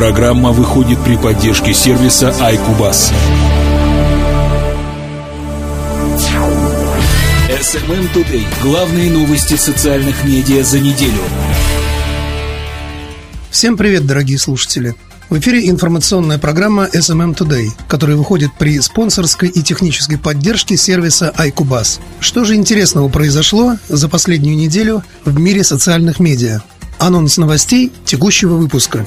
Программа выходит при поддержке сервиса iCubus. SMM Today. Главные новости социальных медиа за неделю. Всем привет, дорогие слушатели. В эфире информационная программа SMM Today, которая выходит при спонсорской и технической поддержке сервиса iCubus. Что же интересного произошло за последнюю неделю в мире социальных медиа? Анонс новостей текущего выпуска.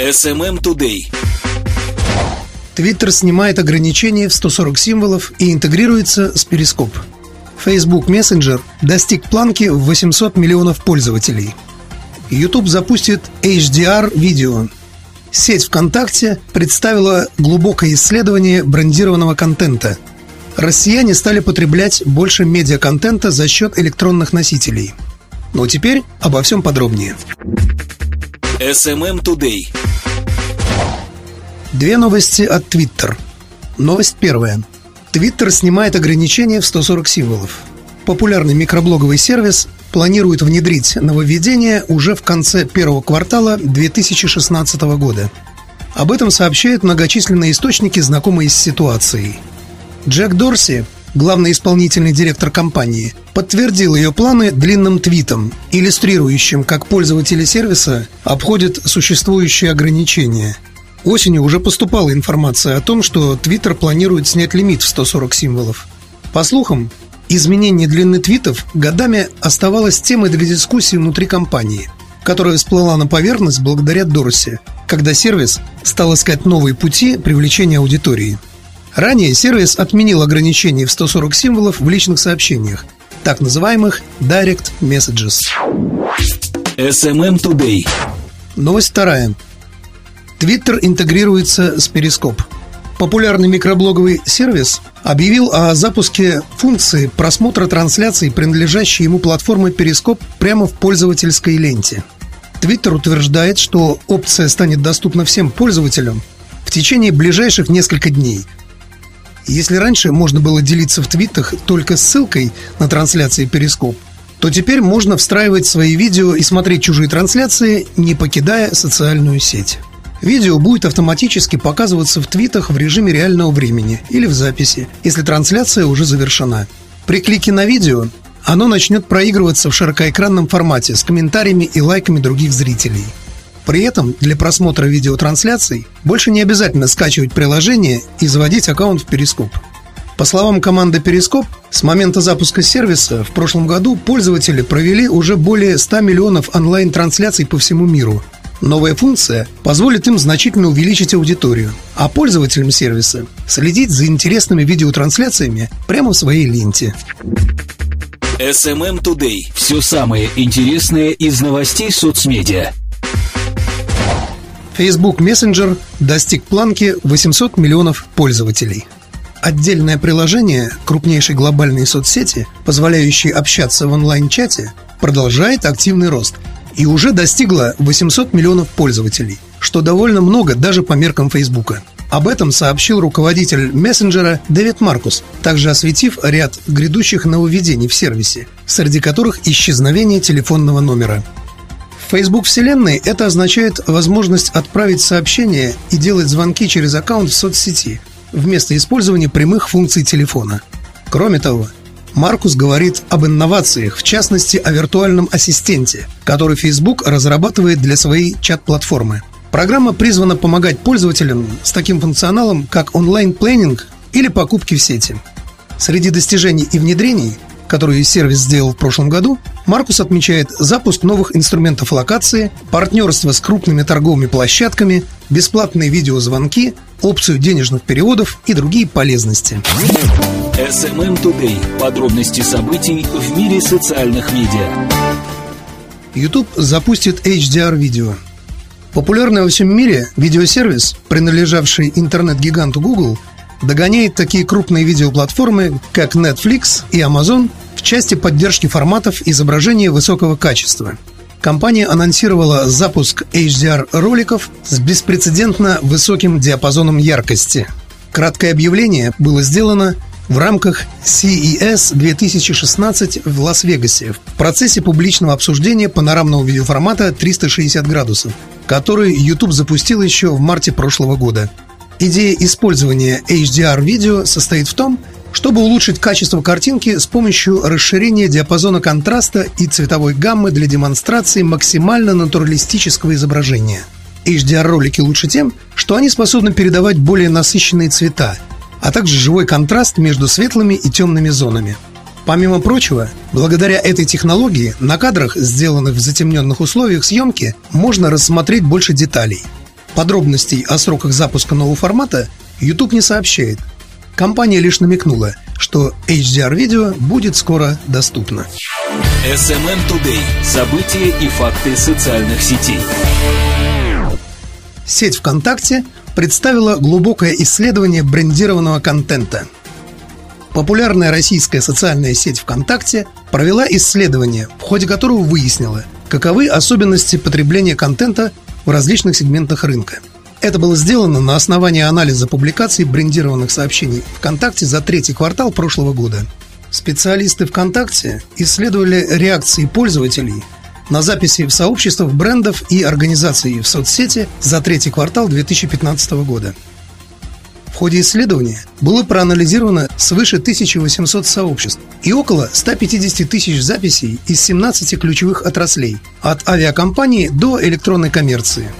SMM Today. Твиттер снимает ограничения в 140 символов и интегрируется с Перископ. Facebook Messenger достиг планки в 800 миллионов пользователей. YouTube запустит HDR-видео. Сеть ВКонтакте представила глубокое исследование брендированного контента. Россияне стали потреблять больше медиаконтента за счет электронных носителей. Ну а теперь обо всем подробнее. SMM Today. Две новости от Twitter. Новость первая. Twitter снимает ограничения в 140 символов. Популярный микроблоговый сервис планирует внедрить нововведение уже в конце первого квартала 2016 года. Об этом сообщают многочисленные источники, знакомые с ситуацией. Джек Дорси, главный исполнительный директор компании, подтвердил ее планы длинным твитом, иллюстрирующим, как пользователи сервиса обходят существующие ограничения – Осенью уже поступала информация о том, что Twitter планирует снять лимит в 140 символов. По слухам, изменение длины твитов годами оставалось темой для дискуссии внутри компании, которая всплыла на поверхность благодаря Дорси, когда сервис стал искать новые пути привлечения аудитории. Ранее сервис отменил ограничение в 140 символов в личных сообщениях, так называемых Direct Messages. SMM Today. Новость вторая. Твиттер интегрируется с Перископ. Популярный микроблоговый сервис объявил о запуске функции просмотра трансляций, принадлежащей ему платформы Перископ, прямо в пользовательской ленте. Твиттер утверждает, что опция станет доступна всем пользователям в течение ближайших нескольких дней. Если раньше можно было делиться в твитах только ссылкой на трансляции Перископ, то теперь можно встраивать свои видео и смотреть чужие трансляции, не покидая социальную сеть. Видео будет автоматически показываться в твитах в режиме реального времени или в записи, если трансляция уже завершена. При клике на видео оно начнет проигрываться в широкоэкранном формате с комментариями и лайками других зрителей. При этом для просмотра видеотрансляций больше не обязательно скачивать приложение и заводить аккаунт в Перископ. По словам команды Перископ, с момента запуска сервиса в прошлом году пользователи провели уже более 100 миллионов онлайн-трансляций по всему миру – Новая функция позволит им значительно увеличить аудиторию, а пользователям сервиса следить за интересными видеотрансляциями прямо в своей ленте. SMM Today. Все самое интересное из новостей соцмедиа. Facebook Messenger достиг планки 800 миллионов пользователей. Отдельное приложение крупнейшей глобальной соцсети, позволяющее общаться в онлайн-чате, продолжает активный рост – и уже достигла 800 миллионов пользователей, что довольно много даже по меркам Фейсбука. Об этом сообщил руководитель мессенджера Дэвид Маркус, также осветив ряд грядущих нововведений в сервисе, среди которых исчезновение телефонного номера. Facebook вселенной это означает возможность отправить сообщения и делать звонки через аккаунт в соцсети, вместо использования прямых функций телефона. Кроме того, Маркус говорит об инновациях, в частности о виртуальном ассистенте, который Facebook разрабатывает для своей чат-платформы. Программа призвана помогать пользователям с таким функционалом, как онлайн-планинг или покупки в сети. Среди достижений и внедрений, которые сервис сделал в прошлом году, Маркус отмечает запуск новых инструментов локации, партнерство с крупными торговыми площадками, бесплатные видеозвонки, опцию денежных переводов и другие полезности. SMM Today. Подробности событий в мире социальных медиа. YouTube запустит HDR-видео. Популярный во всем мире видеосервис, принадлежавший интернет-гиганту Google, догоняет такие крупные видеоплатформы, как Netflix и Amazon в части поддержки форматов изображения высокого качества. Компания анонсировала запуск HDR-роликов с беспрецедентно высоким диапазоном яркости. Краткое объявление было сделано в рамках CES 2016 в Лас-Вегасе в процессе публичного обсуждения панорамного видеоформата 360 градусов, который YouTube запустил еще в марте прошлого года. Идея использования HDR-видео состоит в том, чтобы улучшить качество картинки с помощью расширения диапазона контраста и цветовой гаммы для демонстрации максимально натуралистического изображения. HDR-ролики лучше тем, что они способны передавать более насыщенные цвета, а также живой контраст между светлыми и темными зонами. Помимо прочего, благодаря этой технологии на кадрах, сделанных в затемненных условиях съемки, можно рассмотреть больше деталей. Подробностей о сроках запуска нового формата YouTube не сообщает. Компания лишь намекнула, что HDR-видео будет скоро доступно. SMM Today. События и факты социальных сетей. Сеть ВКонтакте представила глубокое исследование брендированного контента. Популярная российская социальная сеть ВКонтакте провела исследование, в ходе которого выяснила, каковы особенности потребления контента в различных сегментах рынка. Это было сделано на основании анализа публикаций брендированных сообщений ВКонтакте за третий квартал прошлого года. Специалисты ВКонтакте исследовали реакции пользователей на записи в сообществах брендов и организаций в соцсети за третий квартал 2015 года. В ходе исследования было проанализировано свыше 1800 сообществ и около 150 тысяч записей из 17 ключевых отраслей, от авиакомпании до электронной коммерции.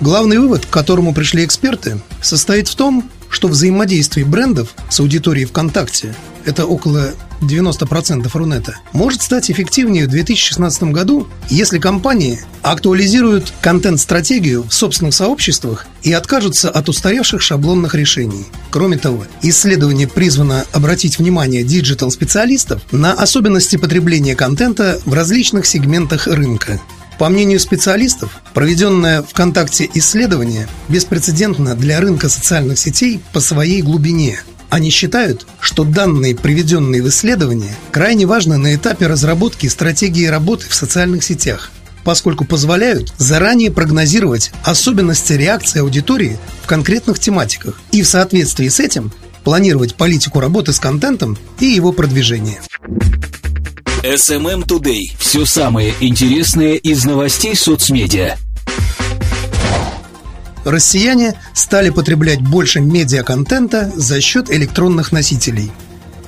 Главный вывод, к которому пришли эксперты, состоит в том, что взаимодействие брендов с аудиторией ВКонтакте – это около 90% Рунета, может стать эффективнее в 2016 году, если компании актуализируют контент-стратегию в собственных сообществах и откажутся от устаревших шаблонных решений. Кроме того, исследование призвано обратить внимание digital-специалистов на особенности потребления контента в различных сегментах рынка. По мнению специалистов, проведенное ВКонтакте исследование беспрецедентно для рынка социальных сетей по своей глубине. Они считают, что данные, приведенные в исследовании, крайне важны на этапе разработки стратегии работы в социальных сетях, поскольку позволяют заранее прогнозировать особенности реакции аудитории в конкретных тематиках и в соответствии с этим планировать политику работы с контентом и его продвижение. SMM Today. Все самое интересное из новостей соцмедиа. Россияне стали потреблять больше медиаконтента за счет электронных носителей.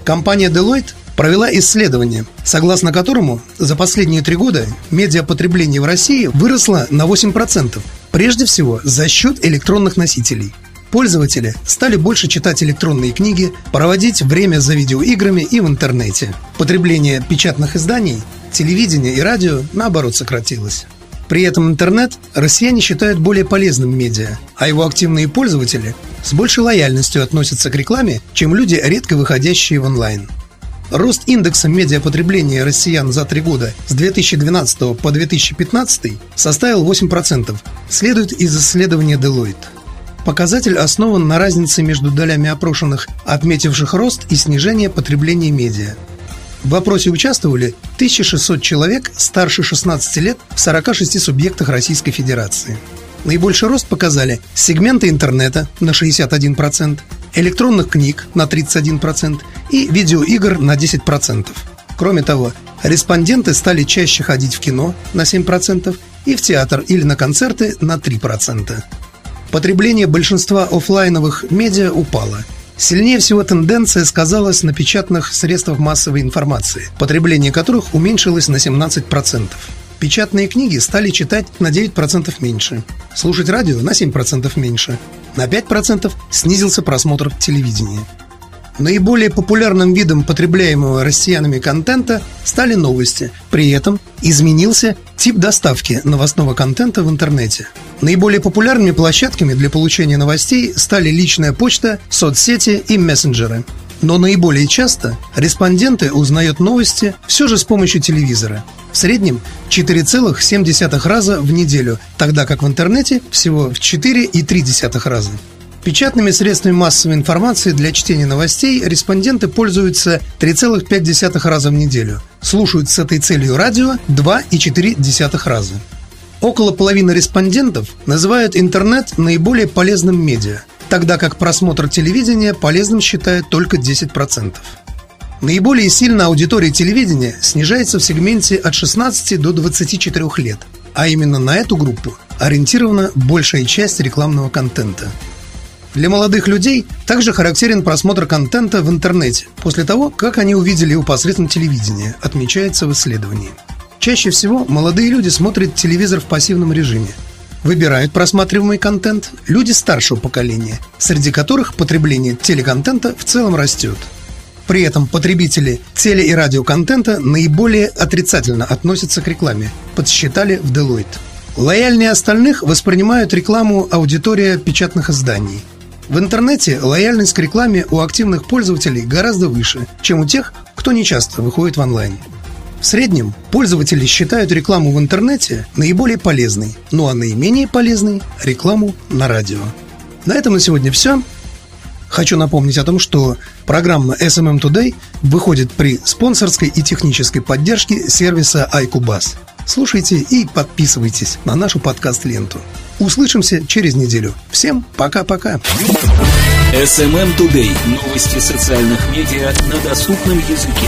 Компания Deloitte провела исследование, согласно которому за последние три года медиапотребление в России выросло на 8%, прежде всего за счет электронных носителей – Пользователи стали больше читать электронные книги, проводить время за видеоиграми и в интернете. Потребление печатных изданий, телевидения и радио, наоборот, сократилось. При этом интернет россияне считают более полезным медиа, а его активные пользователи с большей лояльностью относятся к рекламе, чем люди, редко выходящие в онлайн. Рост индекса медиапотребления россиян за три года с 2012 по 2015 составил 8%, следует из исследования Deloitte. Показатель основан на разнице между долями опрошенных, отметивших рост и снижение потребления медиа. В опросе участвовали 1600 человек старше 16 лет в 46 субъектах Российской Федерации. Наибольший рост показали сегменты интернета на 61%, электронных книг на 31% и видеоигр на 10%. Кроме того, респонденты стали чаще ходить в кино на 7% и в театр или на концерты на 3%. Потребление большинства офлайновых медиа упало. Сильнее всего тенденция сказалась на печатных средствах массовой информации, потребление которых уменьшилось на 17%. Печатные книги стали читать на 9% меньше, слушать радио на 7% меньше, на 5% снизился просмотр телевидения. Наиболее популярным видом потребляемого россиянами контента стали новости. При этом изменился тип доставки новостного контента в интернете. Наиболее популярными площадками для получения новостей стали личная почта, соцсети и мессенджеры. Но наиболее часто респонденты узнают новости все же с помощью телевизора. В среднем 4,7 раза в неделю, тогда как в интернете всего в 4,3 раза. Печатными средствами массовой информации для чтения новостей респонденты пользуются 3,5 раза в неделю. Слушают с этой целью радио 2,4 раза. Около половины респондентов называют интернет наиболее полезным медиа, тогда как просмотр телевидения полезным считают только 10%. Наиболее сильно аудитория телевидения снижается в сегменте от 16 до 24 лет. а именно на эту группу ориентирована большая часть рекламного контента. Для молодых людей также характерен просмотр контента в интернете после того, как они увидели его посредством телевидения, отмечается в исследовании. Чаще всего молодые люди смотрят телевизор в пассивном режиме. Выбирают просматриваемый контент люди старшего поколения, среди которых потребление телеконтента в целом растет. При этом потребители теле- и радиоконтента наиболее отрицательно относятся к рекламе, подсчитали в Deloitte. Лояльнее остальных воспринимают рекламу аудитория печатных изданий. В интернете лояльность к рекламе у активных пользователей гораздо выше, чем у тех, кто не часто выходит в онлайн. В среднем пользователи считают рекламу в интернете наиболее полезной, ну а наименее полезной – рекламу на радио. На этом на сегодня все. Хочу напомнить о том, что программа SMM Today выходит при спонсорской и технической поддержке сервиса iCubus. Слушайте и подписывайтесь на нашу подкаст-ленту. Услышимся через неделю. Всем пока-пока. SMM Today. Новости социальных медиа на доступном языке.